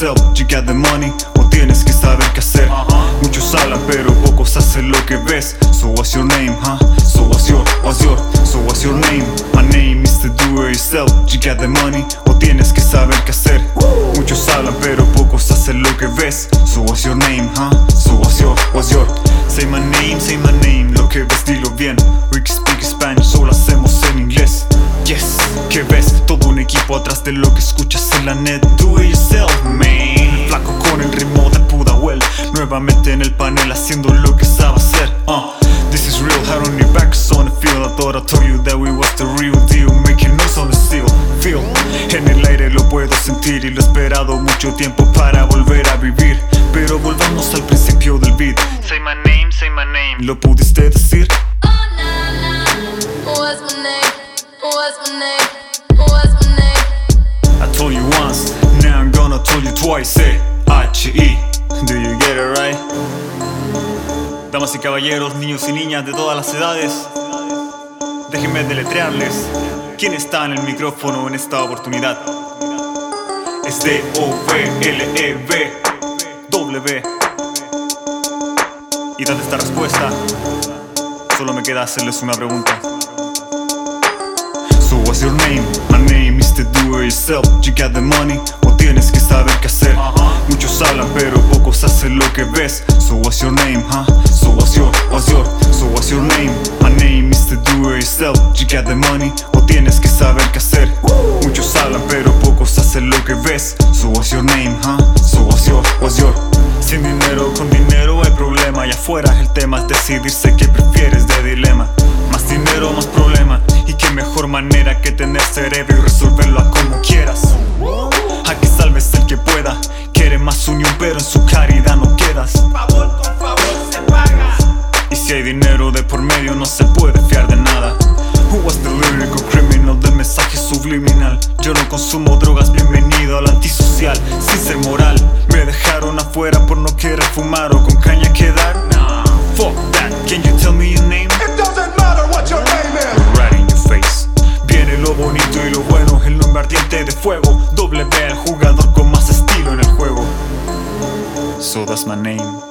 yourself, you got the money o tienes que saber qué hacer. Muchos hablan pero pocos hacen lo que ves. So what's your name, huh? So what's your, what's your, so what's your name? My name is to do it yourself, you got the money o tienes que saber qué hacer. Muchos hablan pero pocos hacen lo que ves. So what's your name, huh? So what's your, what's your, say my name, say my name. Lo que ves dilo bien. Equipo atrás de lo que escuchas en la net. Do it yourself, man. El flaco con el ritmo de Pudahuel. Nuevamente en el panel haciendo lo que sabe hacer. Uh, this is real, head on your back, so on the field. I thought I told you that we was the real deal. Making noise on the steel, feel. En el aire lo puedo sentir y lo he esperado mucho tiempo para volver a vivir. Pero volvamos al principio del beat. Say my name, say my name. ¿Lo pudiste decir? Oh, nah, nah. What's my name? What's my name? Told you once, now I'm gonna tell you twice. H-E. Do you get it right? Damas y caballeros, niños y niñas de todas las edades, déjenme deletrearles quién está en el micrófono en esta oportunidad. Es D-O-V-L-E-V W. Y date esta respuesta, solo me queda hacerles una pregunta. So what's your name? Yourself. You got the money o tienes que saber qué hacer. Muchos hablan pero pocos hacen lo que ves. So what's your name, huh? So what's your, what's your, so what's your name? My name is to do it yourself. You got the money o tienes que saber qué hacer. Muchos hablan pero pocos hacen lo que ves. So what's your name, huh? So what's your, what's your? Sin dinero, con dinero hay problema. Y afuera el tema es decidirse qué prefieres de dilema. Más dinero, más problema. Y qué mejor manera que tener cerebro y si hay dinero de por medio, no se puede fiar de nada. Who was the lyrical criminal del mensaje subliminal? Yo no consumo drogas, bienvenido al antisocial, sin ser moral. Me dejaron afuera por no querer fumar o con caña quedar. Nah, fuck that. Can you tell me your name? It doesn't matter what your name is. Right in your face. Viene lo bonito y lo bueno, el nombre ardiente de fuego. W al jugador con más estilo en el juego. So that's my name.